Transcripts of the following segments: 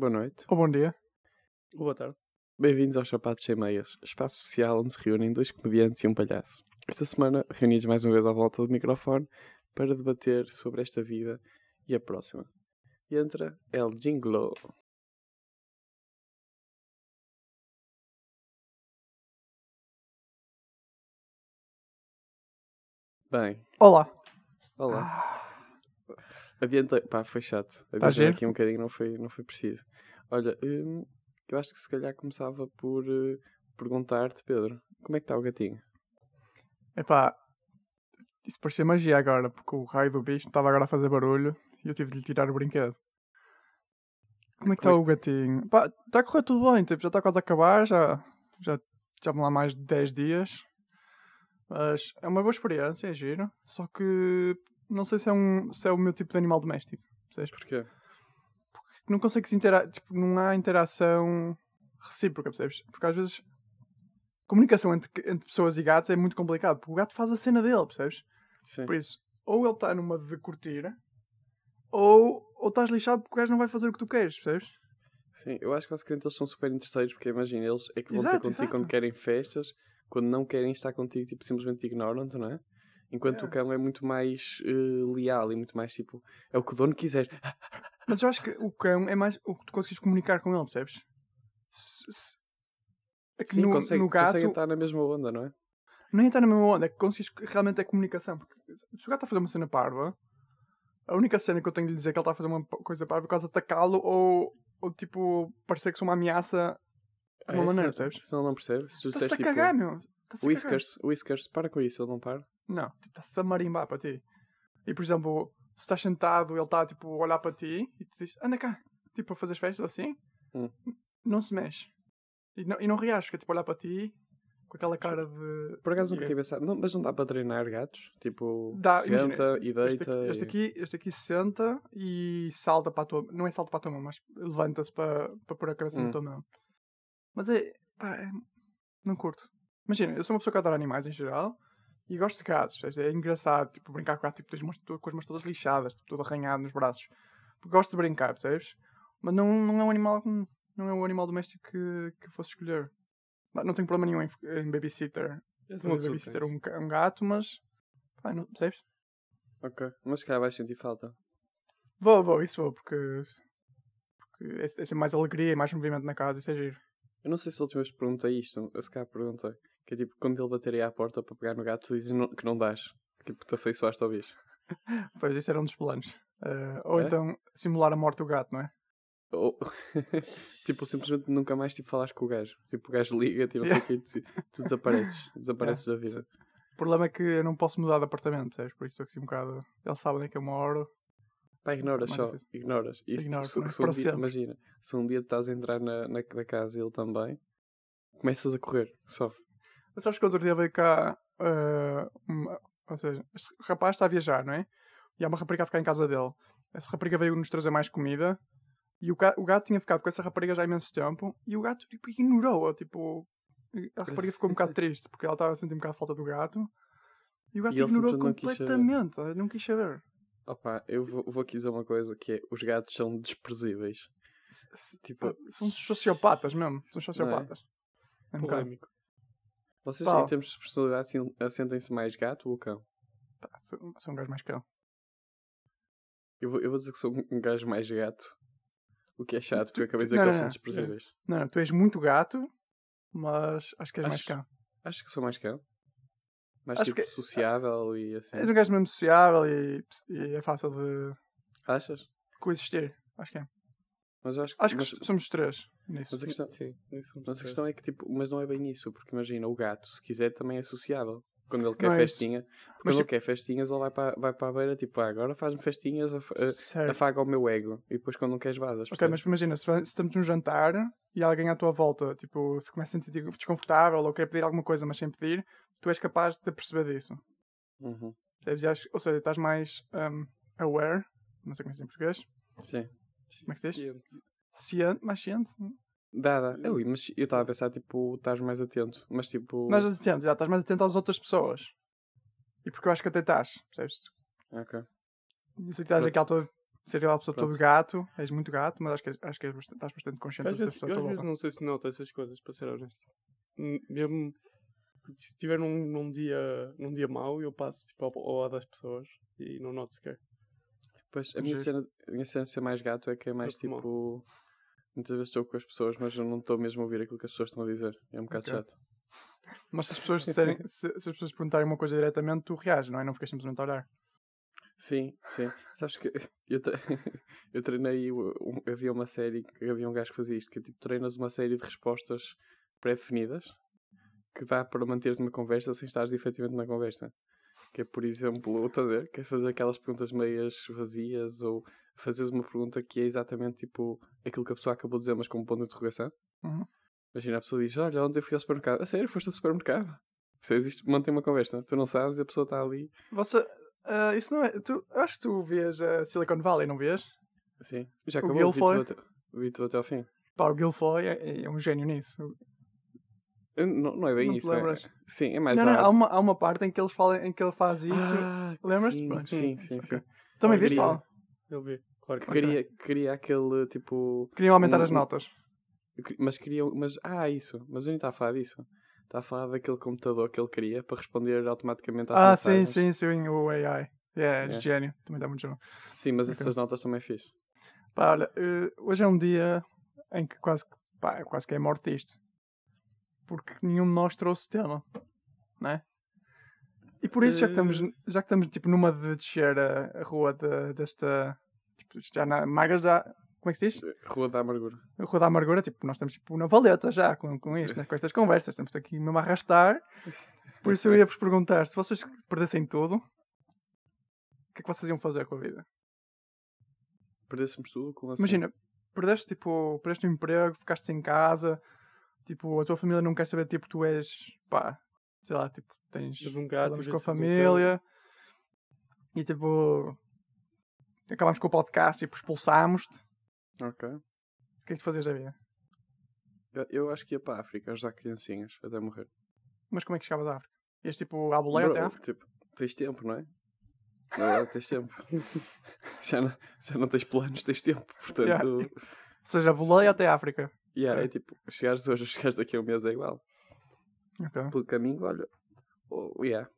Boa noite. Ou bom dia. Ou boa tarde. Bem-vindos aos Sapatos Sem Meias, espaço especial onde se reúnem dois comediantes e um palhaço. Esta semana, reunidos mais uma vez à volta do microfone para debater sobre esta vida e a próxima. E entra El Jinglo. Bem, Olá. olá. Ah, Adianta. Pá, foi chato. Tá Adianta giro? aqui um bocadinho, não foi, não foi preciso. Olha, hum, eu acho que se calhar começava por eh, perguntar-te, Pedro, como é que está o gatinho? Epá, isso parecia magia agora, porque o raio do bicho estava agora a fazer barulho e eu tive de lhe tirar o brinquedo. Como é que está Como o gatinho? Pá, está a correr tudo bem, tipo, já está quase a acabar, já, já, já vão lá mais de 10 dias. Mas é uma boa experiência, é giro. Só que não sei se é, um, se é o meu tipo de animal doméstico. Percebes? Porquê? não consegues intera tipo, não há interação recíproca, percebes? Porque às vezes comunicação entre, entre pessoas e gatos é muito complicado, porque o gato faz a cena dele, percebes? Sim. Por isso, ou ele está numa de curtir, ou, ou estás lixado porque o gajo não vai fazer o que tu queres, percebes? Sim, eu acho que basicamente eles são super interesseiros porque imagina, eles é que vão ter Exato, contigo exato. quando querem festas, quando não querem estar contigo, tipo, simplesmente ignoram-te, não é? Enquanto É. o cão é muito mais eh, leal e muito mais tipo, é o que o dono quiser. Mas eu acho que o cão é mais o que tu consegues comunicar com ele, percebes? É que Sim, no, consegue, no gato conseguem estar na mesma onda, não é? nem está na mesma onda, é que consegues realmente é comunicação. Porque se o gato está a fazer uma cena parva, a única cena que eu tenho de lhe dizer que ele está a fazer uma coisa parva é quase atacá-lo ou, ou tipo parecer que sou uma ameaça de uma Ah, maneira, se- percebes? Se ele não percebe, se tu Está-se a disseste cagar, tipo, meu. A cagar. Whiskers, Whiskers, para com isso, ele não para. Não, tipo, está-se a marimbar para ti. E por exemplo, se estás sentado, ele está tipo a olhar para ti e te diz: anda cá, tipo a fazer festas assim, Hum. não se mexe. E não, e não reage, fica tipo a olhar para ti com aquela cara de. Por acaso nunca tive pensado, não, mas não dá para treinar gatos? Tipo, Dá, senta imagina, e Este deita. aqui, este, e- aqui, este aqui senta e salta para a tua Não é salta para a tua mão, mas levanta-se para, para pôr a cabeça Hum. na tua mão. Mas é, pá, é- Não curto. Imagina, eu sou uma pessoa que adora animais em geral e gosto de gatos. É engraçado, tipo, brincar com o gato tipo, mãos- com as mãos todas lixadas, tipo, todo arranhado nos braços. Porque gosto de brincar, percebes? Mas não, não é um animal que- não é um animal doméstico que, que eu fosse escolher. Não, não tenho problema nenhum em, em babysitter. Fazer babysitter tens. um, ca- um gato, mas. Pá, não, percebes? Ok, mas se calhar vais sentir falta. Vou, vou, isso vou, porque. Porque é, é sempre mais alegria e mais movimento na casa, isso é giro. Eu não sei se a última vez te perguntei isto, eu se calhar perguntei. Que é tipo, quando ele bater aí à porta para pegar no gato, tu dizes que não dás. Tipo, te afeiçoaste ao bicho. Pois isso era um dos planos. Eh, ou É? então simular a morte do gato, não é? Ou, tipo, simplesmente nunca mais tipo, falares com o gajo. Tipo, o gajo liga-te e não sei o que, tu, tu desapareces. Desapareces da vida. O problema é que eu não posso mudar de apartamento, percebes? Por isso é que assim um bocado. Ele sabe onde é que eu moro. Pá, ignoras Mais só. difícil. Ignoras. Se, Ignoro, se, é? se um dia, imagina, se um dia tu estás a entrar na, na, na casa e ele também, começas a correr. Só. Mas sabes que outro dia veio cá. eh, uma- ou seja, este rapaz está a viajar, não é? E há uma rapariga a ficar em casa dele. Essa rapariga veio nos trazer mais comida. E o, ga- o gato tinha ficado com essa rapariga já há imenso tempo. E o gato tipo, ignorou-a. Tipo, a rapariga ficou um bocado triste porque ela estava a sentir um bocado a falta do gato. E o gato E ignorou simplesmente não quis completamente. Não quis saber. Opa, eu vou, vou aqui dizer uma coisa que é, os gatos são desprezíveis. Tipo, São sociopatas mesmo. São sociopatas. É um bocado. Vocês, Pá. em termos de personalidade, assentem-se mais gato ou cão? Pá, sou, sou um gajo mais cão. Eu vou, eu vou dizer que sou um- gajo mais gato. O que é chato, porque eu acabei de dizer Não, que eles são desprezíveis. Não, não, tu és muito gato, mas acho que és mais Acho- cão. Acho que sou mais cão. Mais Acho tipo que- sociável e assim. És um gajo mesmo sociável e, e é fácil de Achas? coexistir. Acho que é. Mas eu acho que. Acho que mas, somos os três nisso. mas a questão, Sim, somos mas a questão é que tipo, mas não é bem isso, porque imagina, o gato, se quiser, também é sociável. Quando ele quer Não é festinha, porque Mas quando ele tipo- quer festinhas, ele vai para, vai para a beira, tipo, ah, agora faz-me festinhas, af- Certo. afaga o meu ego. E depois quando não queres vazas. Ok, percebes? mas imagina, se, estamos num jantar e alguém à tua volta, tipo, se começa a sentir desconfortável ou quer pedir alguma coisa, mas sem pedir, tu és capaz de perceber disso. Uhum. Ou seja, estás mais um, aware, não sei como é que se diz em português, Sim. Como é que se diz? Ciente. Ciente, mais ciente. Dá, dá. Ui, mas eu estava a pensar, tipo, estás mais atento. Mas tipo. Mais atento, já estás mais atento às outras pessoas. E porque eu acho que até estás, percebes? Ok. E se estás aquela tua Ser aquela pessoa todo Pronto. gato, és muito gato, mas acho que, acho que és bastante, estás bastante consciente Às vezes, pessoa eu às vezes não sei se noto essas coisas, para ser honesto. Hum, Mesmo se estiver num, num dia, num dia mau, eu passo tipo, ao, ao das pessoas e não noto sequer. Pois, a minha, cena, a minha cena de ser mais gato é que é mais tipo. Muitas vezes estou com as pessoas, mas eu não estou mesmo a ouvir aquilo que as pessoas estão a dizer. É um bocado Ok. chato. Mas se as pessoas disserem, se, se as pessoas perguntarem uma coisa diretamente, tu reages, não é? Não ficas simplesmente a olhar. Sim, sim. Sabes que eu, eu treinei. um- havia uma série que havia um gajo que fazia isto, que é tipo treinas uma série de respostas pré-definidas que dá para manteres uma conversa sem estares efetivamente na conversa. Que é, por exemplo, estás a ver? Queres fazer aquelas perguntas meias vazias ou fazeres uma pergunta que é exatamente tipo aquilo que a pessoa acabou de dizer, mas com um ponto de interrogação. Uhum. Imagina, a pessoa diz: Olha, ontem eu fui ao supermercado. A sério, foste ao supermercado? Percebes? Isto mantém uma conversa. Tu não sabes e a pessoa está ali. Você, ah, isso não é. Tu, acho que tu vês a Silicon Valley, não vês? Assim. Já O acabou. Vi Guilfoyle? tudo, até, vi tudo até ao fim. Pá, o Guilfoyle é, é um gênio nisso. Não, não é bem Não te isso. é- lembras? Sim, é mais Não, não, há uma, há uma parte em que ele, fala, em que ele faz isso. Ah, Lembras-te? Sim, Pronto. sim, sim. Ok. sim. Também eu viste, queria- Paulo? Eu vi, claro que Que queria, queria aquele tipo. Queriam aumentar Um- as notas. Mas queriam. Mas, ah, isso. Mas eu nem estava a falar disso. Está a falar daquele computador que ele queria para responder automaticamente às Ah, sim, mensagens. sim, sim, o AI. É, É. gênio. Também dá muito jogo. Sim, mas Ok. essas notas também fiz. Pá, olha, eh, hoje é um dia em que quase, que- pá, quase que é morte isto. Porque nenhum de nós trouxe tema, não é? E por isso, já que estamos, Eh. já que estamos tipo, numa de descer a, a rua de- desta. Tipo, já na Magas da. Como é que se diz? Rua da Amargura. A Rua da Amargura, tipo, nós estamos tipo na valeta já com, com isto, né, com estas conversas. Estamos aqui mesmo a arrastar. Por isso eu ia vos perguntar: se vocês perdessem tudo, o que é que vocês iam fazer com a vida? Perdêssemos tudo com. Imagina, perdeste tipo, perdeste um emprego, ficaste em casa, tipo, a tua família não quer saber, tipo, tu és, pá, sei lá, tipo, tens Tens um gato, com a teres um família e tipo, acabámos com o podcast e tipo, expulsámos-te. Ok. O que é que tu fazias da vida? Eu, eu acho que ia para a África ajudar criancinhas até morrer. Mas como é que chegavas à África? Ias tipo à boleia até à África? Tipo, tens tempo, não é? Na verdade, tens tempo. já, não, já não tens planos, tens tempo. Portanto, Yeah. Ou seja, boleia até à África. Yeah, Ok. é tipo, chegares hoje ou chegares daqui a um mês é igual. Ok. Pelo caminho, olha. Oh, yeah.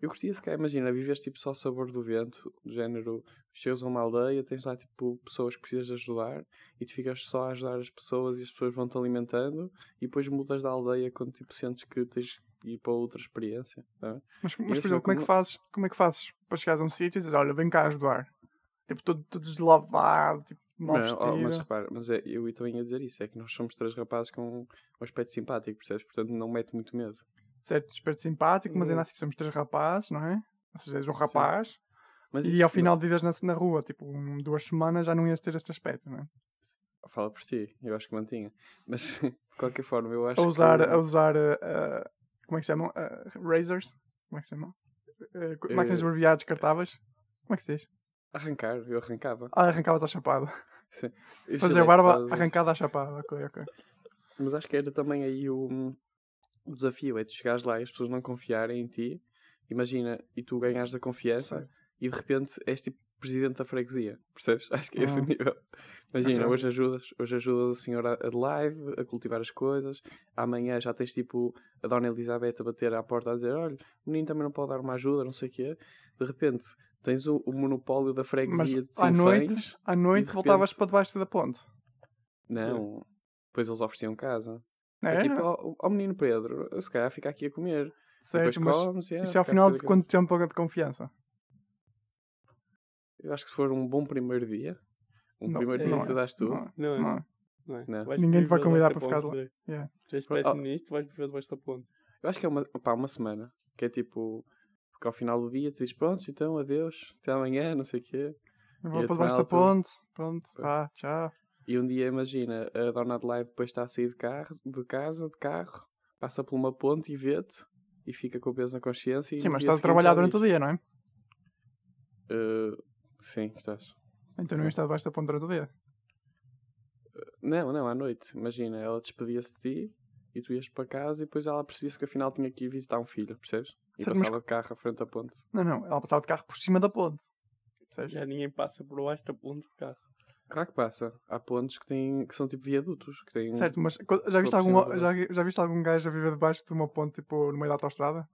Eu curtia se cá, imagina, vives tipo só ao sabor do vento, do género, chegas a uma aldeia, tens lá tipo pessoas que precisas de ajudar e tu ficas só a ajudar as pessoas e as pessoas vão-te alimentando e depois mudas da aldeia quando tipo sentes que tens de ir para outra experiência. tá? Mas, mas por é exemplo, como é, que como- fazes, como é que fazes para chegares a um sítio e dizes, olha, vem cá ajudar? Tipo, todo, todo deslavado, tipo, mal Não, oh, mas repara, mas é, eu também ia dizer isso, é que nós somos três rapazes com um aspecto simpático, percebes? Portanto não mete muito medo. certo, esperto simpático, mas Hum. ainda assim somos três rapazes, não é? Ou seja, és um rapaz e ao não- final de viveres na, na rua, tipo, um, duas semanas já não ias ter este aspecto, não é? Fala por ti, eu acho que mantinha. Mas de qualquer forma, eu acho A usar, que... a usar uh, como é que se chamam? Uh, razors? Como é que se chamam? Uh, máquinas de barbear descartáveis? Como é que se diz? Arrancar, eu arrancava. Ah, arrancavas à chapada. Eu Fazer barba a ver? arrancada à chapada, ok, ok. Mas acho que era também aí o, o desafio, é tu chegares lá e as pessoas não confiarem em ti, imagina, e tu ganhares a confiança Certo. e de repente és tipo presidente da freguesia, percebes? Acho que é esse o Ah. nível. Imagina, Ok. hoje ajudas, hoje ajudas a senhora Adelaide a cultivar as coisas, amanhã já tens tipo a Dona Elizabeth a bater à porta a dizer, olha, o menino também não pode dar uma ajuda, não sei o quê. De repente tens o, o monopólio da Mas freguesia de à noite, à noite de voltavas repente- para debaixo da ponte. Não, depois eles ofereciam casa. É, É, tipo, não? ó ó menino Pedro, se calhar fica aqui a comer. certo, mas comes, yeah, isso é ao final de quanto tempo de confiança? Eu acho que se for um bom primeiro dia, um Não, primeiro dia não em que tu é, dás tudo, não é, Não é? não é. Não é? Não. Vais Ninguém te vai convidar debaixo para da ficar ponte, lá. Yeah. Já és Oh, oh. péssimo-ministro, vais viver debaixo da ponte. eu acho que é uma, pá, uma semana, que é tipo, porque ao final do dia tu dizes, pronto, então adeus, até amanhã, não sei o quê. Eu vou para debaixo da ponte, pronto, vá, tchau. E um dia, imagina, a Dona Adelaide depois está a sair de, carro, de casa, de carro, passa por uma ponte e vê-te, e fica com o peso na consciência. Sim, mas estás a trabalhar durante o diz, dia, não é? "Eh, sim, estás. Então não Sim. estar debaixo da ponte durante o dia. Não, não, à noite. Imagina, ela despedia-se de ti e tu ias para casa e depois ela percebia-se que afinal tinha que ir visitar um filho, percebes? E Certo, mas passava de carro à frente da ponte. Não, não, ela passava de carro por cima da ponte. Percebes? Já ninguém passa por baixo da ponte de carro. Claro que passa. Há pontos que, têm, que são tipo viadutos. Que têm... Certo, mas já viste, algum, já, já viste algum gajo a viver debaixo de uma ponte, tipo, no meio da autostrada?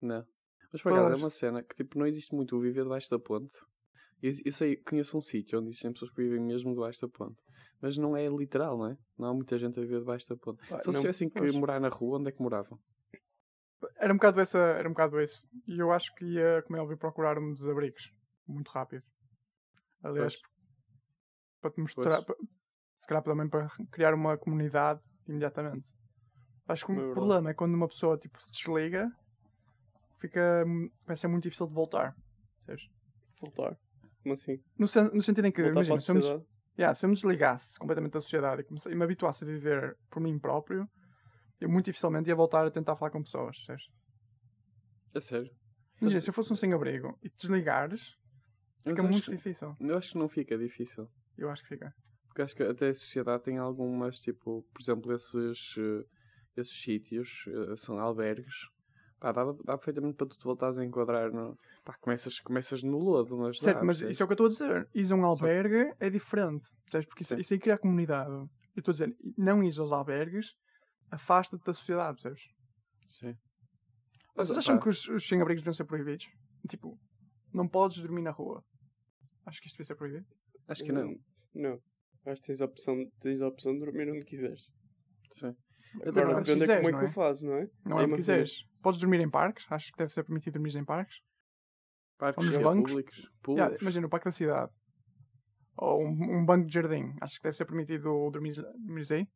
Não. Mas por acaso é uma cena que tipo, não existe muito o viver debaixo da ponte. Eu, eu sei, conheço um sítio onde existem pessoas que vivem mesmo debaixo da ponte. Mas não é literal, não é? Não há muita gente a viver debaixo da ponte. Pá, Se eles não, tivessem que pois. morar na rua, onde é que moravam? Era um bocado essa, era um bocado esse. E eu acho que ia, como é óbvio, procurar um dos abrigos. Muito rápido. Aliás, para te mostrar, se calhar também para criar uma comunidade imediatamente. Acho que É o verdade. problema é quando uma pessoa tipo, se desliga, fica, hum, vai ser muito difícil de voltar. Percebes? Voltar. Como assim? No, sen- no sentido em que, Voltar imagina, se eu, me, yeah, se eu me desligasse completamente da sociedade e, comece- e me habituasse a viver por mim próprio, eu muito dificilmente ia voltar a tentar falar com pessoas. Percebes? É sério. Imagina, se eu fosse um sem-abrigo e te desligares, Mas fica muito que- difícil. Eu acho que não fica difícil. Eu acho que fica. Porque acho que até a sociedade tem algumas, tipo, por exemplo, esses, eh, esses sítios eh, são albergues. Pá, dá, dá perfeitamente para tu te voltares a enquadrar no. Pá, começas, começas no lodo, mas. Certo, dá, mas percebes? isso é o que eu estou a dizer. Ir a um albergue é diferente. Percebes? Porque isso, Sim. isso aí cria comunidade. Eu estou a dizer, não ir aos albergues afasta-te da sociedade, percebes? Sim. Vocês Mas, acham pá, que os, os sem-abrigos deviam ser proibidos? Tipo, não podes dormir na rua. Acho que isto devia ser proibido. Acho que não. Não. Acho que tens a opção, tens a opção de dormir onde quiseres. Sim. Agora depende de quiseres, como é que é? o fazes, não é? Não é o que imagina, quiseres. Podes dormir em parques. Acho que deve ser permitido dormir em parques. Parques nos bancos. públicos. Yeah, públicos. imagina, o parque da cidade. Ou um, um banco de jardim. Acho que deve ser permitido dormir, dormir aí.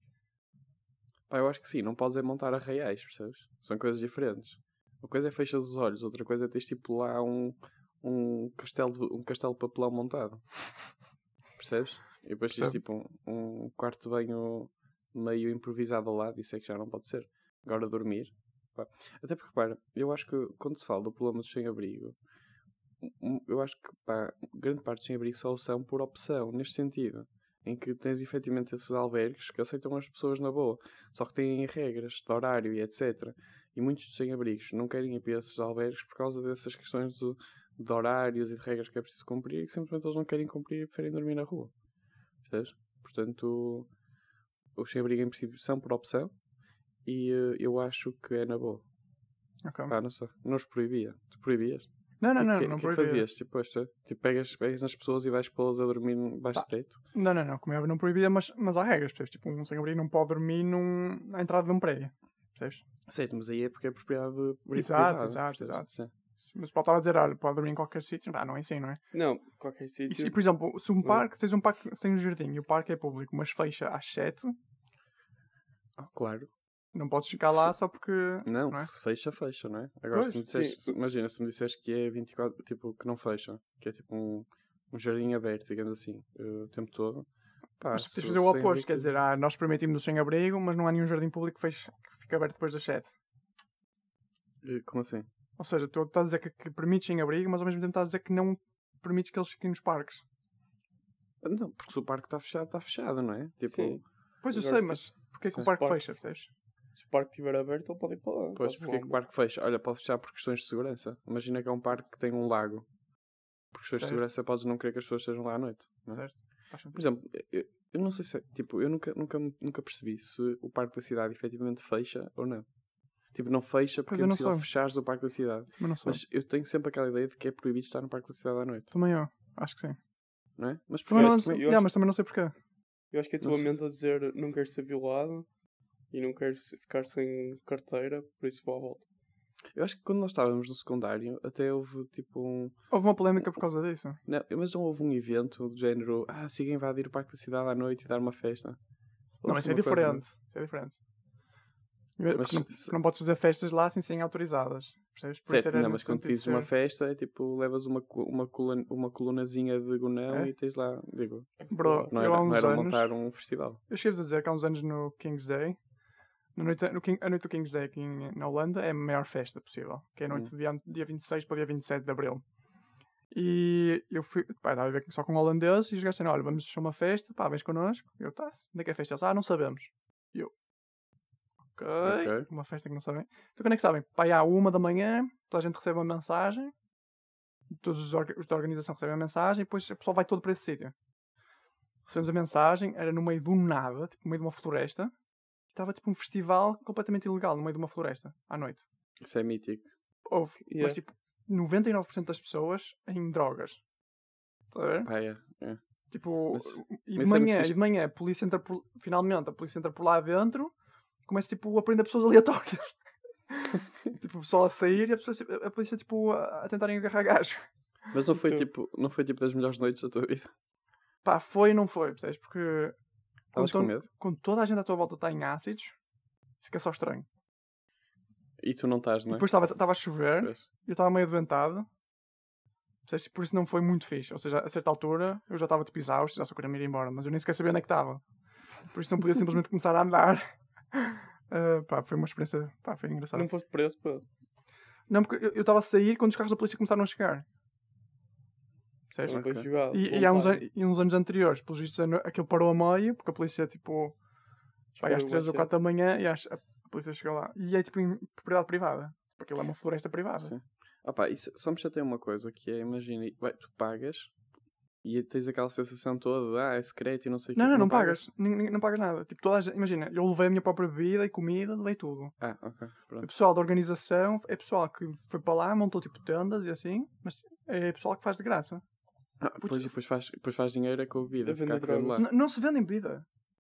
Pá, eu acho que sim, não podes é montar arraiais, percebes? São coisas diferentes. Uma coisa é fechas os olhos, outra coisa é teres tipo lá um, um, castelo, de- um castelo de papelão montado. Percebes? E depois tens tipo um, um quarto de banho meio improvisado ao lado, isso é que já não pode ser. Agora dormir. pá. Até porque, repara, eu acho que quando se fala do problema do sem-abrigo, eu acho que pá, grande parte dos sem-abrigo só o são por opção, neste sentido. Em que tens efetivamente esses albergues que aceitam as pessoas na boa, só que têm regras de horário e etc. E muitos dos sem-abrigos não querem ir para esses albergues por causa dessas questões do- de horários e de regras que é preciso cumprir e que simplesmente eles não querem cumprir e preferem dormir na rua. Percebes? Portanto, os sem-abrigo em princípio são por opção e eh, eu acho que é na boa. Pá, não sei. Não os proibia. Tu proibias? Não, não, não. que, não que, que proibia. fazias? Tipo, isto, tipo pegas, pegas nas pessoas e vais pô-las a dormir baixo de teto? Não, não, não. Como é não proibia, mas, mas há regras. Percebes? Tipo, um sem-abrigo não pode dormir num, na entrada de um prédio. Percebes? Certo, mas aí é porque é propriedade privada. Exato, exato, exato. Sim. Mas pode estar a dizer, olha, pode dormir em qualquer sítio. Pá, não é assim, não é? Não, qualquer E, sítio. se, por exemplo, se um Não. parque, tens um parque sem um jardim e o parque é público, mas fecha às 7, Ah, claro. Não podes ficar lá só porque. Não, Não é? se fecha, fecha, não é? Agora, Pois, se me disseste, sim. imagina, se me disseres que é 24, tipo, que não fecha, que é tipo um, um jardim aberto, digamos assim, eh, o tempo todo, pá, Mas se- de fazer o sem oposto, quer dizer, ah, nós permitimos o sem-abrigo, mas não há nenhum jardim público que, feche, que fica aberto depois das 7. Eh, Como assim? Ou seja, tu estás a dizer que, que permites sem-abrigo, mas ao mesmo tempo estás a dizer que não permites que eles fiquem nos parques. Ah, Não, porque se o parque está fechado, está fechado, não é? Tipo, Sim. Pois eu sei, se- mas porquê que sim, o parque parque- fecha, percebes? Se o parque estiver aberto, ele pode ir para lá. pois, porque é que o parque fecha? Olha, pode fechar por questões de segurança. Imagina que é um parque que tem um lago. Por questões de Certo. segurança, podes não querer que as pessoas estejam lá à noite. não é? Certo? Por exemplo, eu, eu não sei se. é- Tipo, eu nunca, nunca, nunca percebi se o parque da cidade efetivamente fecha ou não. Tipo, não fecha porque Pois é possível fechares o parque da cidade. Mas não. Mas eu tenho sempre aquela ideia de que é proibido estar no parque da cidade à noite, Também eu, acho que sim. não é? Mas Também porque não, acho que- eu yeah, acho- mas também não sei porquê. Eu acho que é a tua mente a dizer não queres ser violado e não queres ficar sem carteira, por isso vou à volta. eu acho que quando nós estávamos no secundário, até houve tipo um. Houve uma polémica por causa disso. Não, mas não houve um evento do género. Ah, siga invadir o parque da cidade à noite e dar uma festa. Não, Houve isso é uma coisa- diferente. Isso é diferente. Porque Mas não, se- não podes fazer festas lá sem serem autorizadas. Percebes? Por Certo, não, mas quando dizes uma ser- festa é tipo, levas uma, uma, coluna, uma colunazinha de gonão É? e tens lá, digo, Bro, não eu era, há não uns era anos. montar um festival. Eu cheguei a dizer que há uns anos no King's Day, na noite, no King- a noite do King's Day aqui na Holanda é a maior festa possível, que é a noite Hum. do dia, dia 26 para o dia 27 de Abril. E eu fui, pá, estava a ver só com holandeses e os gajos disseram, olha, vamos a uma festa, pá, vens connosco. Eu, tá, onde é que é a festa? Eles, ah, não sabemos. E eu, ok, uma festa que não sabem. Então quando é que sabem? Pá, à uma da manhã, toda a gente recebe uma mensagem, todos os, os da organização recebem a mensagem e depois o pessoal vai todo para esse sítio. Recebemos a mensagem, era no meio do nada, tipo, no meio de uma floresta. Estava tipo um festival completamente ilegal no meio de uma floresta, à noite. Isso é mítico. Houve, Yeah. mas tipo, 99% das pessoas em drogas. Está a ver? Pá. Tipo, Mas- e, de manhã, e de manhã, a polícia entra por, finalmente, a polícia entra por lá dentro começa tipo a prender pessoas aleatórias. tipo, o pessoal a sair e a, pessoa, a polícia tipo a, a tentarem agarrar gajo. Mas não foi, Então- tipo, não foi tipo das melhores noites da tua vida. Pá, foi e não foi, percebes? Porque Estavas com quando, medo? quando toda a gente à tua volta está em ácidos, fica só estranho. E tu não estás, não é? depois estava a chover e eu estava meio doentado. Percebes? Por isso não foi muito fixe. Ou seja, a certa altura eu já estava tipo exausto, já só queria me ir embora, mas eu nem sequer sabia onde é que estava. Por isso não podia simplesmente começar a andar. Ah, pá, foi uma experiência, pá, foi engraçado. Não foste preso, pá. Não, porque eu estava a sair quando os carros da polícia começaram a chegar. Não foi Ok. jogado. E, e há uns, e uns anos anteriores, pelos vistos, aquilo parou a meio, porque a polícia, tipo, vai às Esperou 3 ou mais 4 da manhã e às- a polícia chegou lá. E é, tipo, em propriedade privada. Porque aquilo é uma floresta privada. Sim. Pá, isso, só me chateia uma coisa, que é, imagina, tu pagas e tens aquela sensação toda de, ah, é secreto e não sei o Não, quê. não, não pagas. Nin- Não pagas nada. Tipo, toda gente, imagina, eu levei a minha própria bebida e comida, levei tudo. Ah, ok, O pronto. pessoal da organização é pessoal que foi para lá, montou, tipo, tendas e assim, mas é pessoal que faz de graça. Ah, depois, depois, faz, depois faz dinheiro é com a bebida, se cá vende lá. não se vendem bebida.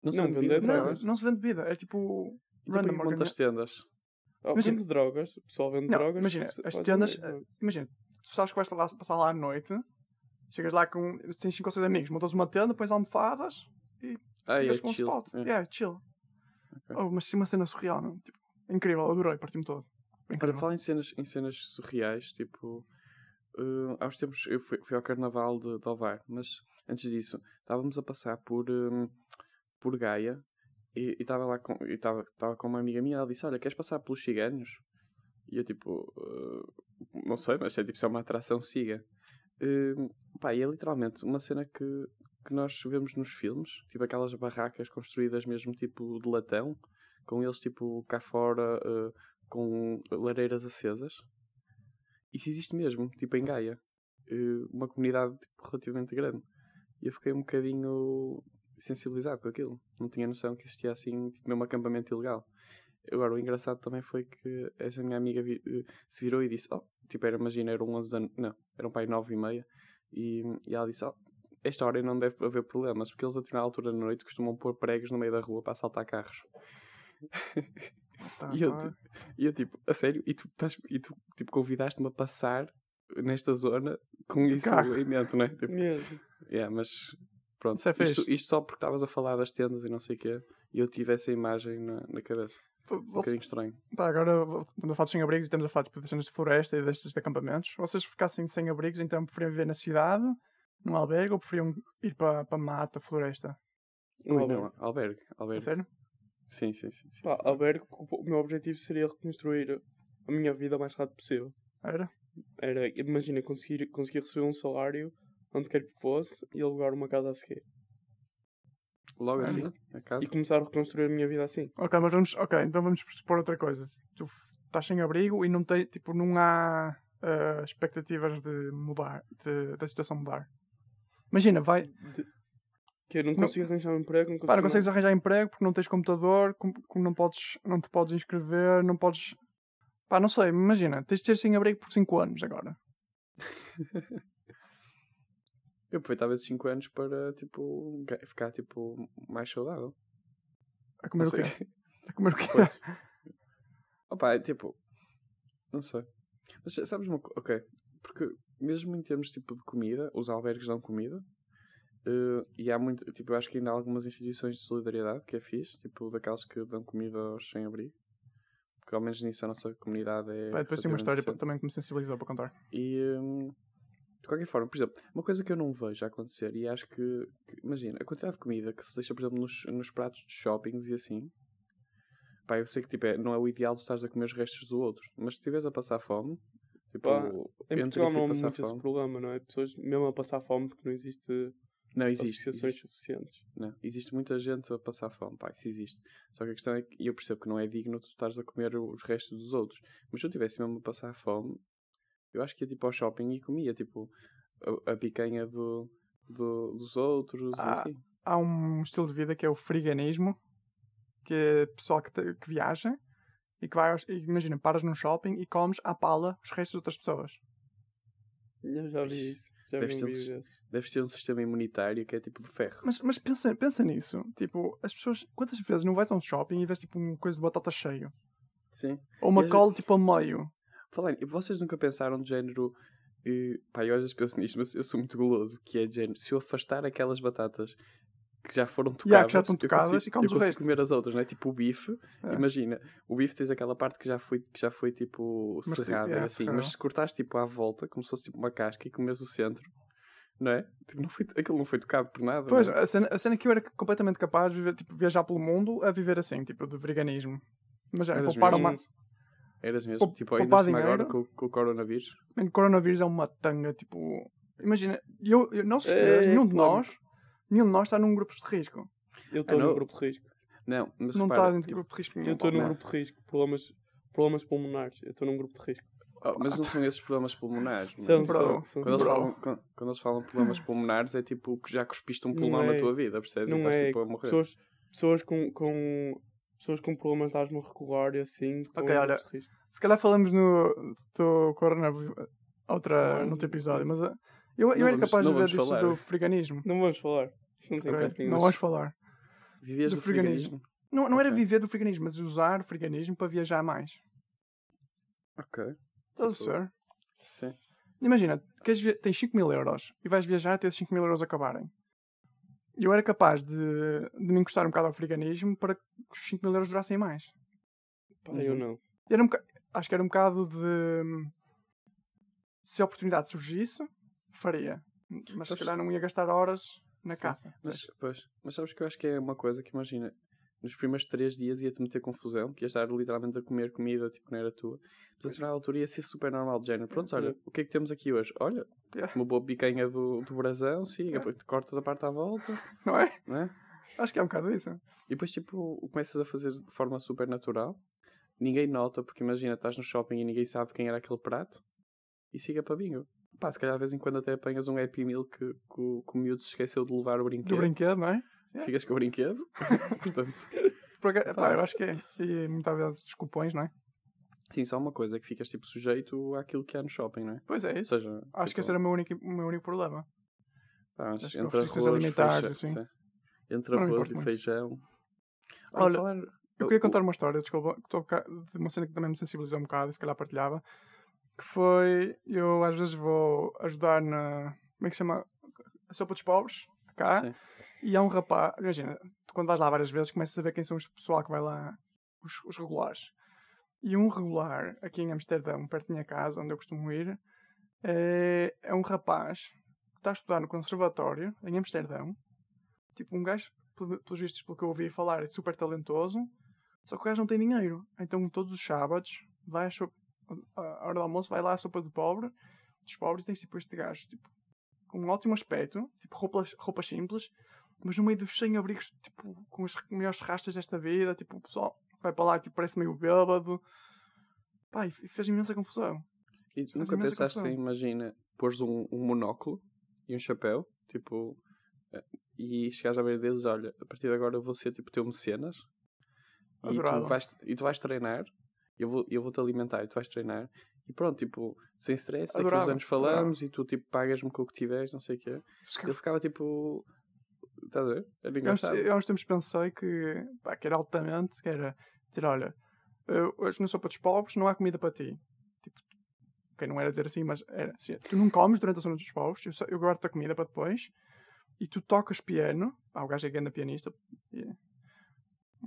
Não, se Não, vende vender bebida, Não, drogas. não se vende bebida. É tipo. E depois Random montas organi- tendas. Oh, Imagina- vende drogas, o pessoal vende Não, drogas. imagina, as tendas, drogas. Imagina, tu sabes que vais lá, passar lá à noite, chegas lá com. tens 5 ou 6 amigos, montas uma tenda, pões almofadas, Ah, é com um chill. spot. é. Yeah, chill. Ok. Oh, mas sim, uma cena surreal, não? Tipo, incrível, adorei, parti-me todo. Olha, Incrível. falar em cenas, em cenas surreais, tipo, há uns tempos eu fui, fui ao carnaval de, de Ovar, mas antes disso, estávamos a passar por, hum, por Gaia e estava lá com, e estava estava com uma amiga minha, ela disse, olha, queres passar pelos ciganos? E eu tipo, eh, não sei, mas é tipo, se é uma atração, siga. Hum, pá, e é literalmente uma cena que, que nós vemos nos filmes, tipo aquelas barracas construídas mesmo tipo de latão, com eles tipo cá fora, eh, com lareiras acesas. Isso existe mesmo, tipo em Gaia. Eh, Uma comunidade tipo, relativamente grande. E eu fiquei um bocadinho sensibilizado com aquilo. Não tinha noção que existia assim, tipo, mesmo acampamento ilegal. Agora, o engraçado também foi que essa minha amiga eh, se virou e disse: Oh, tipo, era, imagina, eram 11 da Não, eram para aí 9 e meia. E, e ela disse: Oh, esta hora não deve haver problemas, porque eles a determinada altura da noite costumam pôr pregos no meio da rua para assaltar carros. Tá, E eu, tá. e eu tipo, a sério? E tu, estás, e tu tipo, convidaste-me a passar nesta zona com isso carro. em mente, não é? Tipo, Mesmo. yeah, mas pronto. Isso é isto, isto só porque estavas a falar das tendas e não sei o quê. E eu tive essa imagem na, na cabeça. Um bocadinho estranho. Pá, agora estamos a falar dos sem-abrigos e estamos a falar tipo, das cenas de floresta e destes de acampamentos. Vocês ficassem sem abrigos, então preferiam viver na cidade, num albergue, ou preferiam ir para a mata, floresta? Um albergue. não, albergue. Albergue. sério? Sim, sim, sim. sim, Pá, sim. albergue, o meu objetivo seria reconstruir a minha vida o mais rápido possível. Era? Era, imagina, conseguir, conseguir receber um salário onde quer que fosse e alugar uma casa a seguir. Logo Ah, assim, a casa. E começar a reconstruir a minha vida assim. Ok, mas vamos. Ok, então vamos supor outra coisa. Tu estás sem abrigo e não tem, tipo, não há ah, expectativas de mudar, de- da situação mudar. Imagina, vai. De- que eu não Não- consigo arranjar um emprego, não consigo. Pá, não consegues arranjar emprego porque não tens computador, com- com- não, podes, não te podes inscrever, não podes. Pá, não sei, imagina, tens de ter sem abrigo por 5 anos agora. Eu aproveitava esses 5 anos para, tipo, ficar, tipo, mais saudável. A comer Não o quê? A comer o quê? Pois. Opa, é tipo. Não sei. Mas sabes uma coisa? Ok. Porque mesmo em termos tipo, de comida, os albergues dão comida. Eh, e há muito. Tipo, eu acho que ainda há algumas instituições de solidariedade que é fixe. Tipo, daquelas que dão comida aos sem-abrigo. Porque ao menos nisso a nossa comunidade é. Pá, depois tem uma história também que me sensibilizou para contar. E hum, de qualquer forma, por exemplo, uma coisa que eu não vejo acontecer e acho que, que- imagina, a quantidade de comida que se deixa, por exemplo, nos, nos pratos de shoppings e assim. Pá, eu sei que tipo, é, não é o ideal de estares a comer os restos do outro, mas se estiveres a passar fome, tipo, Pá, Em Portugal não há passar muito esse fome- problema, não é? Pessoas mesmo a passar fome porque não existe Não, existe. associações existe. suficientes. Não, existe muita gente a passar fome, pá, isso existe. Só que a questão é que e eu percebo que não é digno tu estares a comer os restos dos outros. Mas se eu estivesse mesmo a passar fome, Eu acho que ia tipo ao shopping e comia tipo a, a picanha do, do- dos outros e assim. Há um estilo de vida que é o friganismo, que é pessoal que, te- que viaja e que vai, aos, e imagina, paras num shopping e comes à pala os restos de outras pessoas. Eu já vi isso. Já Deve vi um vídeo s- desses. Deve ter um sistema imunitário que é tipo de ferro. Mas, mas pensa, pensa nisso. Tipo, as pessoas, quantas vezes não vais a um shopping e vês tipo uma coisa de batata cheio? Sim. Ou uma E cola tipo a meio? Falar, e vocês nunca pensaram de género. eh, pá, eu às vezes penso nisto, mas eu sou muito goloso. Que é de género, se eu afastar aquelas batatas que já foram tocadas, Yeah, que já estão eu tocadas consigo, e eu consigo comer as outras, não é? Tipo o bife. É. Imagina, o bife tens aquela parte que já foi, que já foi tipo Mas, cerrada, yeah, assim. serrada. Mas se cortares tipo à volta, como se fosse tipo uma casca e comes o centro, não é? Tipo, não foi, aquilo não foi tocado por nada. Pois, não é? a cena, a cena é que eu era completamente capaz de viver, tipo, viajar pelo mundo a viver assim, tipo, de veganismo. Mas já, Eras poupar o mesmo? máximo. Eras mesmo. pou- tipo, ainda cima agora com, com o coronavírus. Man, coronavírus é uma tanga, tipo... Imagina, eu, eu, não se É, esqueça, nenhum de nós, nenhum de nós está num grupo de risco. Eu estou não- no grupo de risco. Não, mas não repara, está em tipo, grupo de risco Eu nenhum. estou pá. num grupo de risco. Problemas, problemas pulmonares. Eu estou num grupo de risco. Oh, mas não são esses problemas pulmonares. São, são, são. Quando eles, falam, quando, quando eles falam problemas pulmonares, é tipo que já cuspiste um Não pulmão na é- tua vida, percebes? Não estás é. tipo a morrer. Pessoas, pessoas com, com. Pessoas com problemas de asma regular e assim. Ok, olha. Se calhar falamos no, do coronavírus outra, Não, noutro episódio, mas uh, eu, eu Não era vamos- capaz de não ver disso falar. do friganismo. Não vamos falar. Não tem Ok, interesse nenhum. Não vamos falar. Vivias do do friganismo. friganismo. Não, não era Ok. viver do friganismo, mas usar o friganismo para viajar mais. Ok. Estás a perceber? Sim. Imagina, queres via- tens 5 mil euros e vais viajar até esses 5 mil euros acabarem. Eu era capaz de, de me encostar um bocado ao friganismo para que os 5 mil euros durassem mais. Pá, eu Uhum. não. Era um boca- acho que era um bocado de. Se a oportunidade surgisse, faria. Mas se Sabes- calhar não ia gastar horas na Sim, caça. Mas, pois, mas sabes que eu acho que é uma coisa que imagina, nos primeiros três dias ia-te meter confusão, que ias estar literalmente a comer comida tipo que não era tua. Mas a determinada altura ia ser super normal de género. Pronto, olha, o que é que temos aqui hoje? Olha, Yeah. uma boa picanha do, do brasão, siga, Yeah. depois cortas a parte à volta, Não é? não é? Acho que é um bocado isso. E depois, tipo, começas a fazer de forma super natural. Ninguém nota, porque imagina, estás no shopping e ninguém sabe quem era aquele prato. E siga para bingo. Pá, se calhar de vez em quando até apanhas um Happy Meal que, que, o- que o miúdo se esqueceu de levar o Do brinquedo. brinquedo, não é? Ficas com o brinquedo. Portanto, Por acaso- Pá. eu acho que é. E muitas vezes desculpões, não é? sim, só uma coisa, é que ficas tipo sujeito àquilo que há no shopping, não é? Pois é Ou isso. seja, acho tipo, que esse era o meu único, o meu único problema. pá, mas acho entre arroz, alimentares, feijão, assim. sim. Entre arroz e muito. feijão. Olha, falar- Eu queria contar uma história, desculpa, de uma cena que também me sensibilizou um bocado e se calhar partilhava. Que foi, eu às vezes vou ajudar na, como é que se chama? A sopa dos pobres, cá. Sim. E há um rapaz, imagina, tu quando vais lá várias vezes começas a ver quem são os pessoal que vai lá, os, os regulares. E um regular, aqui em Amsterdão, perto da minha casa, onde eu costumo ir, é, é um rapaz que está a estudar no conservatório, em Amsterdão. Tipo, um gajo, pelo- pelos vistos, pelo que eu ouvi falar, é super talentoso, só que o gajo não tem dinheiro. Então, todos os sábados, vai à, sopa, à hora do almoço, vai lá à sopa de pobre, dos pobres, e tens tipo este gajo, tipo, com um ótimo aspecto, tipo roupas, roupas simples, mas no meio dos sem-abrigos, tipo, com as maiores rastas desta vida, tipo, o pessoal vai para lá, tipo, parece meio bêbado. Pá, e fez imensa confusão. E Faz nunca pensaste confusão. em, imagina, pôres um, um monóculo e um chapéu, tipo, eh, e chegares à beira deles, olha, a partir de agora eu vou ser tipo teu mecenas e tu, vais, e tu vais treinar, eu vou, eu vou-te alimentar e tu vais treinar e pronto, tipo, sem stress, daqui uns Adorava, anos falamos e tu tipo pagas-me com o que tiveres, não sei o quê. Que Eu ficava tipo, estás a ver? Era há uns- engraçado. eu há uns tempos pensei que, pá, que era altamente, que era dizer, olha, hoje na sopa dos pobres não há comida para ti. Tipo, ok, não era dizer assim, mas era assim, tu não comes durante a sopa dos pobres, eu, eu guardo-te a comida para depois, e tu tocas piano, ah, o gajo é grande pianista,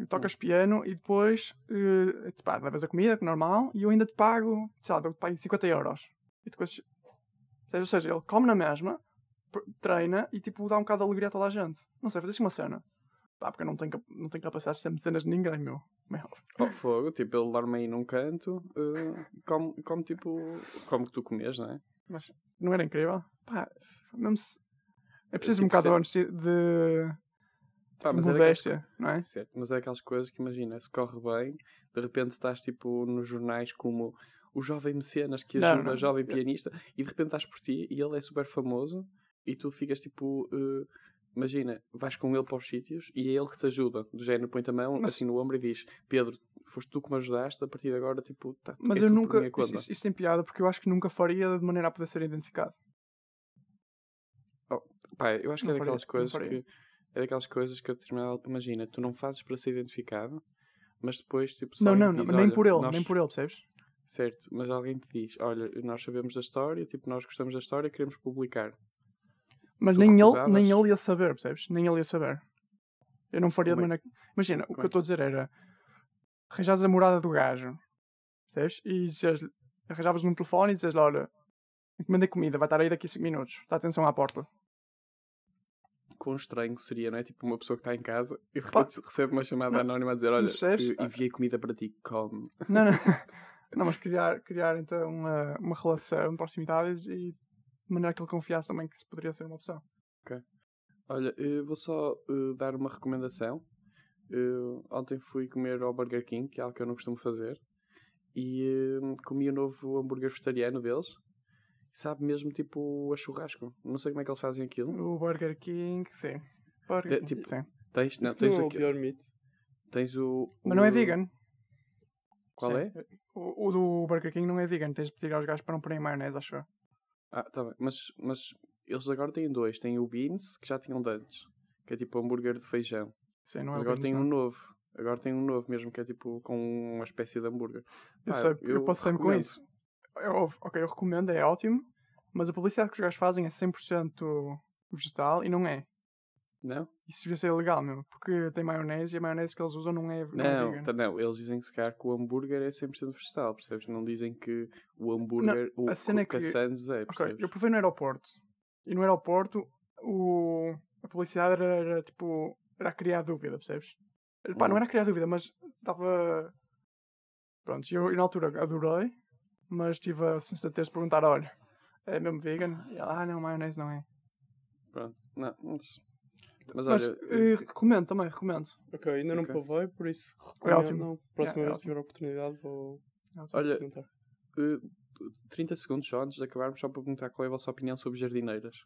tocas piano e depois, te pá, levas a comida, normal, e eu ainda te pago, sei lá, dou-te pago 50 euros. E depois, ou seja, ele come na mesma, treina e tipo dá um bocado de alegria a toda a gente. Não sei, fazer assim uma cena. Pá, porque eu não tenho, não tenho capacidade de ser cenas de ninguém, meu. meu. Ao fogo, tipo, ele dorme aí num canto, eh, come, come tipo, como que tu comes, não é? Mas não era incrível? Pá, mesmo se... É preciso um Tipo, bocado se- de, de, Pá, mas é daquelas modéstia, não é? Certo, mas é aquelas coisas que imagina, se corre bem, de repente estás tipo nos jornais como o jovem mecenas que Não, ajuda não. a jovem pianista e de repente estás por ti e ele é super famoso e tu ficas tipo. eh, imagina, vais com ele para os sítios e é ele que te ajuda. Do género, põe-te a mão Mas- assim no ombro e diz: Pedro, foste tu que me ajudaste, a partir de agora, tipo, tá, Mas é eu nunca. minha conta." Isso, isso, tem piada porque eu acho que nunca faria de maneira a poder ser identificado. Pá, eu acho que Não é daquelas não coisas que. É daquelas coisas que a determinada. Imagina, tu não fazes para ser identificado, mas depois, tipo, Não, não, te não, diz, nem "Olha, por ele, nós- nem por ele, percebes? Certo, mas alguém te diz: Olha, nós sabemos da história, tipo, nós gostamos da história, queremos publicar. Mas Tu nem ele, nem ele ia saber, percebes? Nem ele ia saber. Eu não faria de Como é- maneira. Imagina, o como que é eu estou a dizer era arranjares a morada do gajo, percebes? E dizes, arranjavas num telefone e dizes-lhe: Olha, encomendei comida, vai estar aí daqui a 5 minutos, dá atenção à porta. Quão estranho seria, não é? Tipo, uma pessoa que está em casa e de Pá. repente recebe uma chamada Não, anónima a dizer: Olha, eu enviei comida para ti, come. Não, não, não mas criar, criar então uma, uma relação de proximidades e de maneira que ele confiasse também que isso poderia ser uma opção. Olha, eh, vou só eh, dar uma recomendação. Eh, ontem fui comer ao Burger King, que é algo que eu não costumo fazer, e eh, comi o novo hambúrguer vegetariano deles. Sabe mesmo tipo a churrasco. Não sei como é que eles fazem aquilo. O Burger King, sim. Burger É, King, tipo, sim. Tens, não, Isso tens, não é o aqui- pior mito. tens o, Mas não é o- vegan. Qual Sim. é? O, o do Burger King não é vegan, tens de pedir aos gajos para não porem maionese, acho eu. Ah, tá bem. Mas, mas eles agora têm dois. Tem o Beans, que já tinham de antes. Que é tipo hambúrguer de feijão. Sim, não é Mas o agora tem um novo. Agora tem um novo mesmo, que é tipo com uma espécie de hambúrguer. Eu, Pá, sei, eu, posso sempre com isso. Eu, ok, eu recomendo, é ótimo, mas a publicidade que os gajos fazem é 100% vegetal e não é. Não? Isso devia ser legal mesmo, porque tem maionese e a maionese que eles usam não é, não é Não, tá- não, eles dizem que se calhar que o hambúrguer é 100% vegetal, percebes? Não dizem que o hambúrguer, o a cena é que Sands é, percebes? eu provei no aeroporto. E no aeroporto o, a publicidade era, era, tipo. Era a criar dúvida, percebes? Pá, não Hum. era a criar dúvida, mas estava. Pronto, eu, eu na altura adorei, mas tive a sensatez de perguntar: olha, é mesmo vegan? E ela, ah, não, maionese não é. Pronto. Não, mas, mas Mas olha, eh, recomendo também, recomendo. Ok, ainda não Ok. provei, por isso É recomendo. ótimo. Não, próxima É, é vez que tiver a oportunidade vou olha, experimentar. eh, 30 segundos só antes de acabarmos, só para perguntar qual é a vossa opinião sobre jardineiras.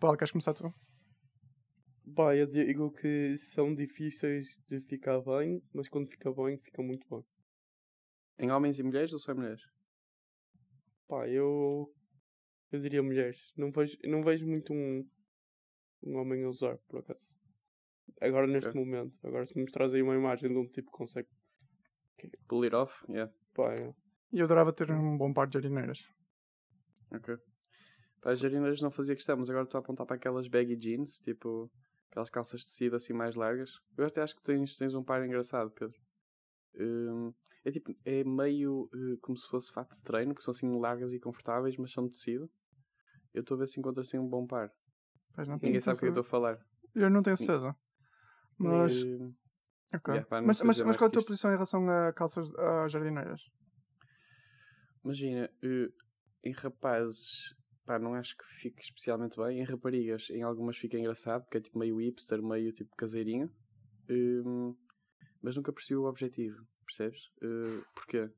Paulo, queres começar tu? Pá, eu digo que são difíceis de ficar bem, mas quando fica bem, fica muito bem. Em homens e mulheres ou só em mulheres? Pá, eu. Eu diria mulheres. Não vejo, não vejo muito um. Um homem a usar, por acaso. Agora neste Ok. momento. Agora se me mostras aí uma imagem de um tipo que consegue. Pull it off? Yeah. Pá, é. E eu adorava ter um bom par de jardineiras. Ok. Para as jardineiras não fazia questão, mas agora estou a apontar para aquelas baggy jeans, tipo aquelas calças de tecido assim mais largas. Eu até acho que tens, tens um par engraçado, Pedro. Hum, é tipo, é meio eh, como se fosse fato de treino, porque são assim largas e confortáveis, mas são de tecido. Eu estou a ver se encontro assim um bom par. Ninguém sabe o que eu estou a falar. Eu não tenho certeza. Mas. Hum, ok. yeah, pá, mas mas, mas qual é a tua isto. posição em relação a calças a jardineiras? Imagina, eh, em rapazes, pá, não acho que fique especialmente bem. Em raparigas, em algumas fica engraçado, porque é tipo meio hipster, meio tipo caseirinho. Hum, mas nunca percebi o objetivo, percebes? Eh, porquê?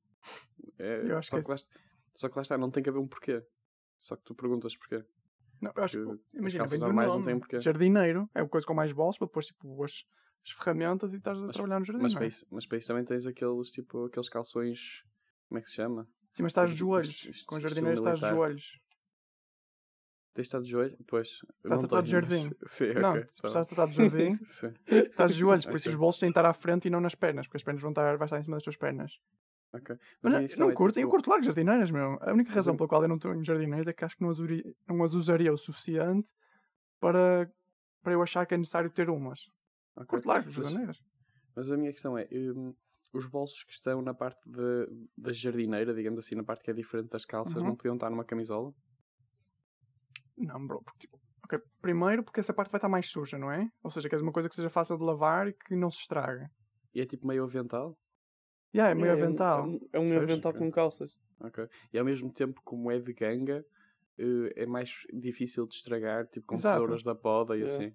É, Eu acho só, que que é- lá, só que lá está, não tem que haver um porquê. Só que tu perguntas porquê. Não, eu acho que. Imagina, calças vem do normais não nome. têm porquê. Jardineiro é a coisa com mais bolsos para depois tipo as, as ferramentas e estás a Mas- trabalhar no jardim. Mas para, é? isso, mas para isso também tens aqueles, tipo, aqueles calções, como é que se chama? Sim, mas estás de tipo, joelhos. isto- isto- Com estilo jardineiros estás de joelhos. Tens estar de joelho? Pois. eu a tratar de mas- jardim. Sim, não, ok. se tá precisares tratar de jardim, estás de joelhos. Por isso os bolsos têm de estar à frente e não nas pernas, porque as pernas vão estar, vai estar em cima das tuas pernas. Ok. Mas a não, não é, curto, eu tipo, curto largo jardineiras, meu. A única razão eu- pela qual eu não tenho jardineiras é que acho que não as, uri- não as usaria o suficiente para, para eu achar que é necessário ter umas. ok. Curto largo Mas- jardineiras. Mas a minha questão é, hum, os bolsos que estão na parte de, da jardineira, digamos assim, na parte que é diferente das calças, Uhum. não podiam estar numa camisola? Não, bro. Porque, tipo, ok, Primeiro porque essa parte vai estar mais suja, não é? Ou seja, queres uma coisa que seja fácil de lavar e que não se estrague. E é tipo meio avental? Yeah, é meio um- avental. É um, é um avental com calças. Ok. E ao mesmo tempo, como é de ganga, eh, é mais difícil de estragar, tipo com Exato. tesouras da poda e É. assim.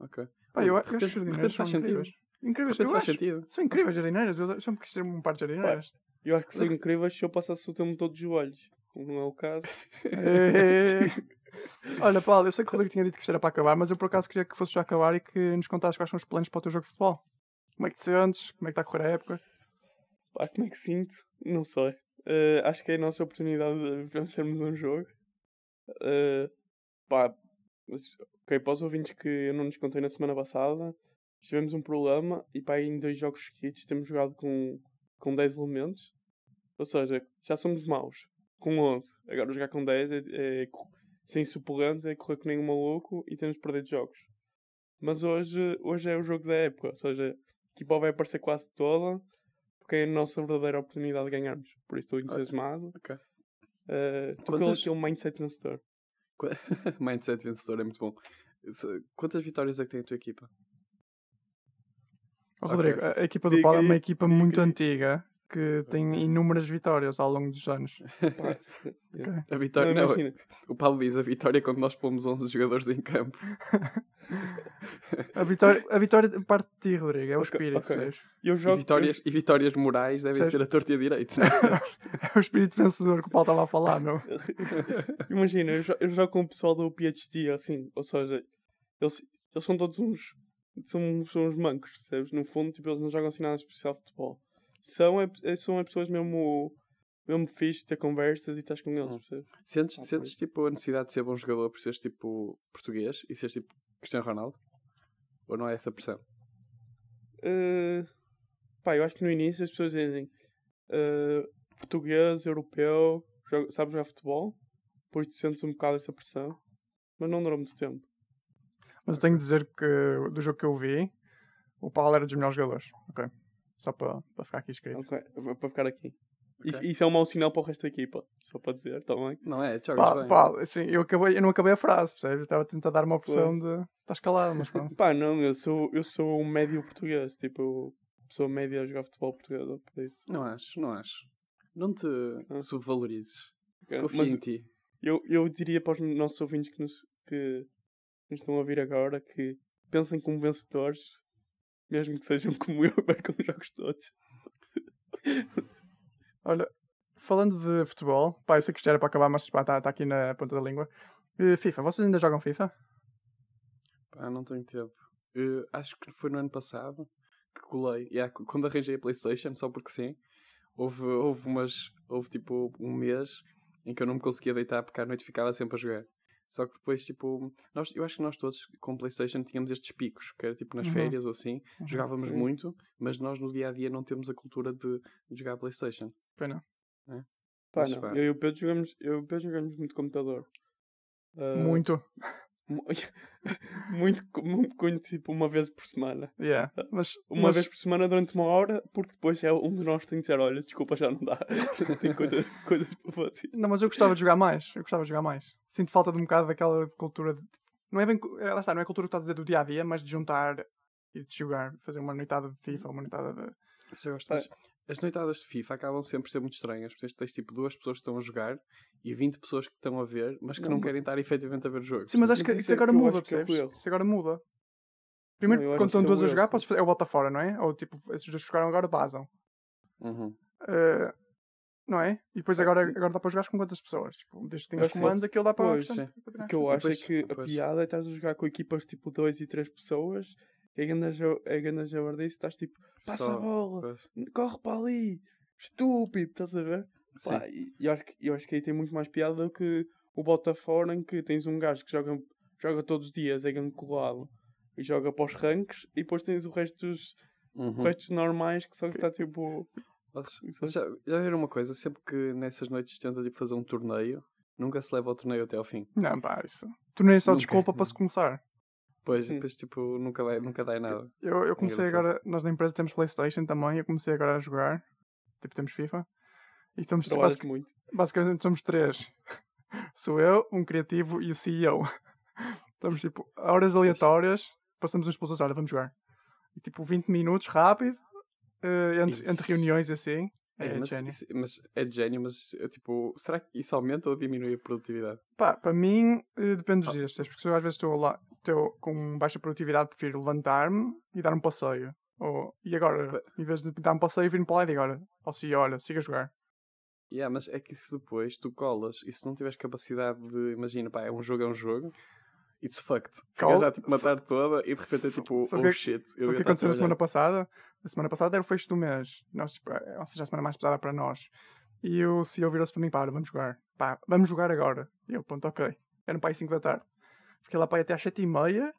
Ok. Pá, eu de acho que as jardineiras são incríveis. Incríveis, eu faz acho. sentido. São incríveis jardineiras. Eu sempre quis ter um par de jardineiras. Eu acho que seria incrível se eu passasse o tempo todo de joelhos. Como não é o caso. Olha, Paulo, eu sei que o Rodrigo tinha dito que isto era para acabar, mas eu por acaso queria que fosse já acabar e que nos contasses quais são os planos para o teu jogo de futebol. Como é que te sentes? Como é que está a correr a época? Pá, como é que sinto? Não sei. Eh, acho que é a nossa oportunidade de vencermos um jogo. Eh, pá, ok, para os ouvintes que eu não nos contei na semana passada, tivemos um problema e pá, em dois jogos seguidos temos jogado com, com 10 elementos. Ou seja, já somos maus com 11. Agora jogar com 10 é, é sem suplentes, é correr com nenhum maluco e temos perdido jogos. Mas hoje, hoje é o jogo da época, ou seja, a equipa vai aparecer quase toda porque é a nossa verdadeira oportunidade de ganharmos. Por isso estou entusiasmado. Ok. Eh, Estou com Quantas- aquele mindset vencedor. Qu- Mindset vencedor é muito bom. Quantas vitórias é que tem a tua equipa? Ok. Rodrigo, a a equipa do Diga Paulo é uma equipa diga muito aí. antiga que tem inúmeras vitórias ao longo dos anos. Pá, A vitória, não, não, imagina. o Paulo diz a vitória é quando nós pomos 11 jogadores em campo. A vitória, a vitória parte de ti, Rodrigo, é o espírito, ok. sabes? Eu E jogo. vitórias, e vitórias morais devem ser a torta e a direita. É o espírito vencedor que o Paulo estava a falar, não? Imagina, eu, jo- eu jogo com o pessoal do PhD, assim, ou seja, eles, eles são todos uns. São, são uns mancos, percebes? No fundo, tipo, eles não jogam assim nada especial de futebol. São, é, é- são as pessoas mesmo. mesmo fixe de ter conversas e estás com eles, Hum. percebes? Sentes, Ah, sentes tipo a necessidade de ser bom jogador por seres tipo português e seres tipo Cristiano Ronaldo? Ou não é essa pressão? Eh, pá, eu acho que no início as pessoas dizem eh, português, europeu, joga, sabe jogar futebol, por isso sentes um bocado essa pressão, mas não dura muito tempo. Mas eu tenho de dizer que do jogo que eu vi, o Paulo era dos melhores jogadores. Ok. Só para, para ficar aqui escrito. Ok, para ficar aqui. Isso, Ok. isso é um mau sinal para o resto da equipa, só para dizer também. Não é? Jogas Paulo, bem. Paulo, assim, eu, acabei, eu não acabei a frase, percebes? Eu estava a tentar dar uma opção de. Estás calado, mas pronto. Pá, não, eu sou, eu sou um médio português, tipo, pessoa média a jogar futebol português, por isso. Não acho, não acho. Não te Ah. subvalorizes. Ok, Confio Mas em ti. eu, eu diria para os nossos ouvintes que nos, que nos estão a ouvir agora que pensem como vencedores, mesmo que sejam como eu, percam os jogos todos. Olha, falando de futebol, pá, eu sei que isto era para acabar, mas está aqui na ponta da língua. Eh, FIFA, vocês ainda jogam FIFA? Pá, não tenho tempo. Eu acho que foi no ano passado que colei. Yeah, quando arranjei a Playstation, só porque sim, houve, houve umas. Houve tipo um mês em que eu não me conseguia deitar porque à noite ficava sempre a jogar. Só que depois, tipo, nós, eu acho que nós todos com Playstation tínhamos estes picos, que era tipo nas Uhum. férias ou assim, jogávamos sim. muito, mas nós no dia a dia não temos a cultura de, de jogar Playstation. Pá, Mas, não, pá. eu e o Pedro jogamos, eu e o Pedro jogamos muito computador. Ah, Muito. Mu- muito, muito, tipo, uma vez por semana. Yeah. Mas, Uma mas- vez por semana durante uma hora, porque depois é um de nós tem que dizer, olha, desculpa, já não dá. Tem coisa, coisas para fazer. Não, mas eu gostava de jogar mais. Eu gostava de jogar mais. Sinto falta de um bocado daquela cultura. De... Não é bem. é, Lá está, não é a cultura que estás a dizer do dia a dia, mas de juntar e de jogar. Fazer uma noitada de FIFA, uma noitada de. Isso eu gosto Pá. As noitadas de FIFA acabam sempre por ser muito estranhas. Porque tens tipo duas pessoas que estão a jogar e 20 pessoas que estão a ver, mas que não, Não, querem estar efetivamente a ver o jogo. Sim, mas acho que isso é agora que muda, é percebes? Isso agora muda. Primeiro, Não, quando estão é duas a jogar, podes fazer. É o bota fora, não é? Ou tipo, esses dois que jogaram agora basam. Uhum. Eh, não é? E depois agora, agora dá para jogar com quantas pessoas? Tipo, desde que tenhas Eu sei. comandos, aquilo dá para. Pois, portanto, sim. para treinar. O que eu acho depois- é que a depois- piada é estás a jogar com equipas tipo 2 e 3 pessoas, é grande ja- é grande javardice, estás tipo, passa Só- a bola, pois. corre para ali, estúpido, estás a ver? Pá, e eu acho, que, eu acho que aí tem muito mais piada do que o Botafogo em que tens um gajo que joga, joga todos os dias, é grande colado, e joga para os ranks, e depois tens o resto dos Uhum. restos normais que só está tipo. Já, já viram uma coisa? Sempre que nessas noites tenta tipo, fazer um torneio, nunca se leva ao torneio até ao fim. Não, pá, isso. Nem é só Nunca. desculpa para se começar. Pois, depois tipo, nunca, vai, nunca dá em nada. Eu, eu comecei Engraçado. agora, nós na empresa temos Playstation também, eu comecei agora a jogar, tipo temos FIFA, e somos, basic- muito. basicamente somos três. Sou eu, um criativo e o CEO. Estamos tipo, a horas aleatórias, passamos uns pelos outros, olha, vamos jogar. E tipo, 20 minutos, rápido, eh, entre, entre reuniões e assim. É, É, mas, gênio. isso- mas é gênio, mas eu, tipo, será que isso aumenta ou diminui a produtividade? Pá, para mim, eh, depende Ah. dos dias, percebes? porque eu às vezes estou lá estou com baixa produtividade, prefiro levantar-me e dar um passeio. Ou, e agora, em vez de dar-me para o save, vir para lá e digo, olha, CEO, olha, siga a jogar. Yeah, mas é que se depois tu colas e se não tiveres capacidade de, imagina, pá, é um jogo, é um jogo, it's fucked. Ficas já tipo matar toda e de repente é tipo, oh que- shit. Sabe o que aconteceu na semana passada? A semana passada era o fecho do mês. Nós, tipo, eh, ou seja, a semana mais pesada para nós. E o CEO virou-se para mim, pá, vamos jogar. Pá, vamos jogar agora. E eu, pronto, ok. Era para aí 5 da tarde. Fiquei lá para até às 7 e meia.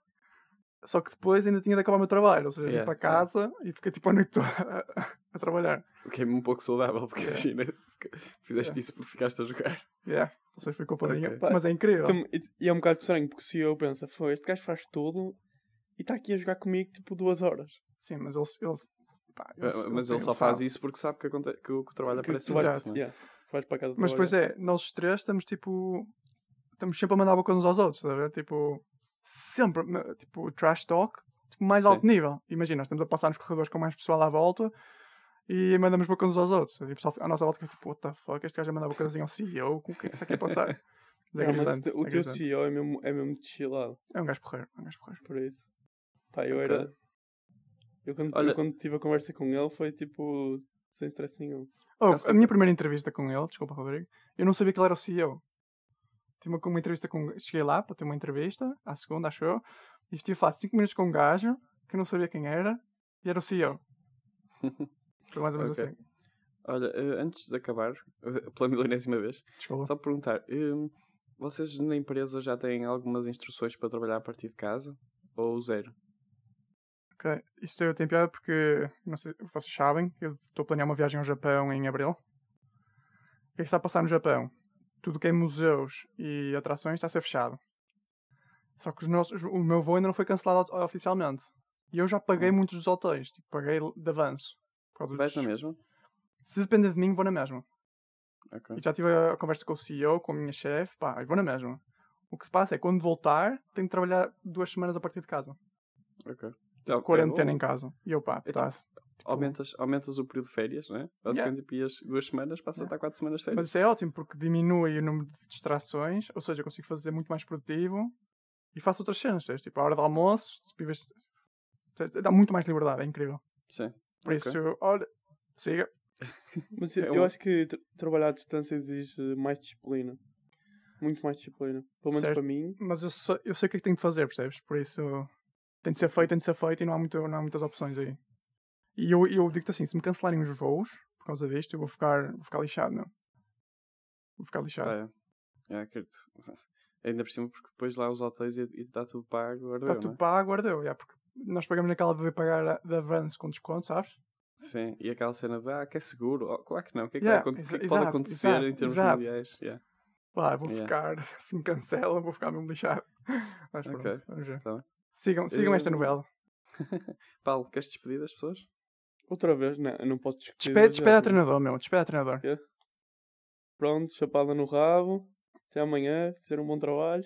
Só que depois ainda tinha de acabar o meu trabalho. Ou seja, Yeah, para casa e fiquei tipo a noite toda a, a trabalhar. Fiquei-me um pouco saudável, porque Yeah. imagina, fizeste Yeah. isso porque ficaste a jogar. Yeah. Não sei se foi culpa Ok. minha. Mas é incrível. Tam- E é um bocado estranho, porque o CEO pensa, foi, este gajo faz tudo e está aqui a jogar comigo tipo duas horas. Sim, mas ele. ele, pá, ele- Ah, mas ele ele só faz sabe. isso porque sabe que, que o, que o trabalho Que aparece Exato. é? yeah, vais para casa Mas depois trabalhar. é, nós os três estamos tipo. Estamos sempre a mandar boca uns aos outros, ver? Tipo. Sempre. Tipo, trash talk, tipo, mais Sim. alto nível. Imagina, estamos a passar nos corredores com mais pessoal à volta e mandamos boca uns aos outros. E o pessoal à nossa volta fica tipo, what the fuck, este gajo a mandar boca assim ao CEO, com o que é que isso aqui a passar? Mas é Não, mas grisante, o é teu. CEO é mesmo, é mesmo chillado, É um gajo porreiro, é um gajo porreiro. por isso. Pá, eu Ok. era. Eu quando, Olha- eu quando tive a conversa com ele foi tipo. sem stress nenhum. Oh, a minha primeira entrevista com ele, desculpa, Rodrigo, eu não sabia que ele era o CEO. Tive uma, uma entrevista com. Cheguei lá para ter uma entrevista, à segunda, acho eu, e estive a falar 5 minutos com um gajo que não sabia quem era e era o CEO. Foi mais ou menos Ok. assim. Olha, eh, antes de acabar, pela milionésima vez, Desculpa. só perguntar, hum, vocês na empresa já têm algumas instruções para trabalhar a partir de casa? Ou zero? Ok. Isto eu tenho piada porque, não sei, vocês sabem, eu estou a planear uma viagem ao Japão em abril. O que é que está a passar no Japão? Tudo que é museus e atrações está a ser fechado. Só que os nossos, o meu voo ainda não foi cancelado oficialmente. E eu já paguei Hum. muitos dos hotéis. Tipo, paguei de avanço. Vais na mesma? Se depender de mim, vou na mesma. Ok. E já tive a conversa com o CEO, com a minha chefe, pá, vou na mesma. O que se passa é que quando voltar, tenho de trabalhar duas semanas a partir de casa. ok. Então, Quarentena é, em casa. E eu, pá, É tá, aumentas, aumentas o período de férias, né? Basicamente, tipo, ias duas semanas, passa a Yeah. estar quatro semanas de Mas férias. isso é ótimo porque diminui o número de distrações, ou seja, eu consigo fazer muito mais produtivo e faço outras cenas, sabes? tipo a hora do almoço, tipo, dá muito mais liberdade, é incrível. Sim. Por Ok. isso, olha, siga. Mas É eu, um- eu acho que tra- trabalhar à distância exige mais disciplina. Muito mais disciplina. Pelo menos Certo. para mim. Mas eu sei, eu sei o que é que tenho de fazer, percebes? Por isso tem de ser feito, tem de ser feito e não há, muito, não há muitas opções aí. E eu, eu digo-te assim, se me cancelarem os voos por causa disto, eu vou ficar, vou ficar lixado, meu. Vou ficar lixado. É. É, acredito. Ainda por cima, porque depois lá os hotéis e está tudo pago, agora Está tudo não é? pago, guardeu, já, porque nós pagamos naquela de pagar de avanço com desconto, sabes? Sim, e aquela cena de, ah, que é seguro. Oh, claro que não. O que é que, Yeah, vai o que é que pode acontecer exato, em termos exato. mundiais? Yeah. Pá, vou Yeah. ficar, se me cancelam, vou ficar mesmo lixado. Mas pronto, Ok, vamos ver. tá. Sigam, sigam esta Eu- novela. Paulo, queres despedir das pessoas? Outra vez, não, eu não posso discutir. Despede, despede a né? treinador, meu. Despede a treinador. Pronto, chapada no rabo. Até amanhã. Fizeram um bom trabalho.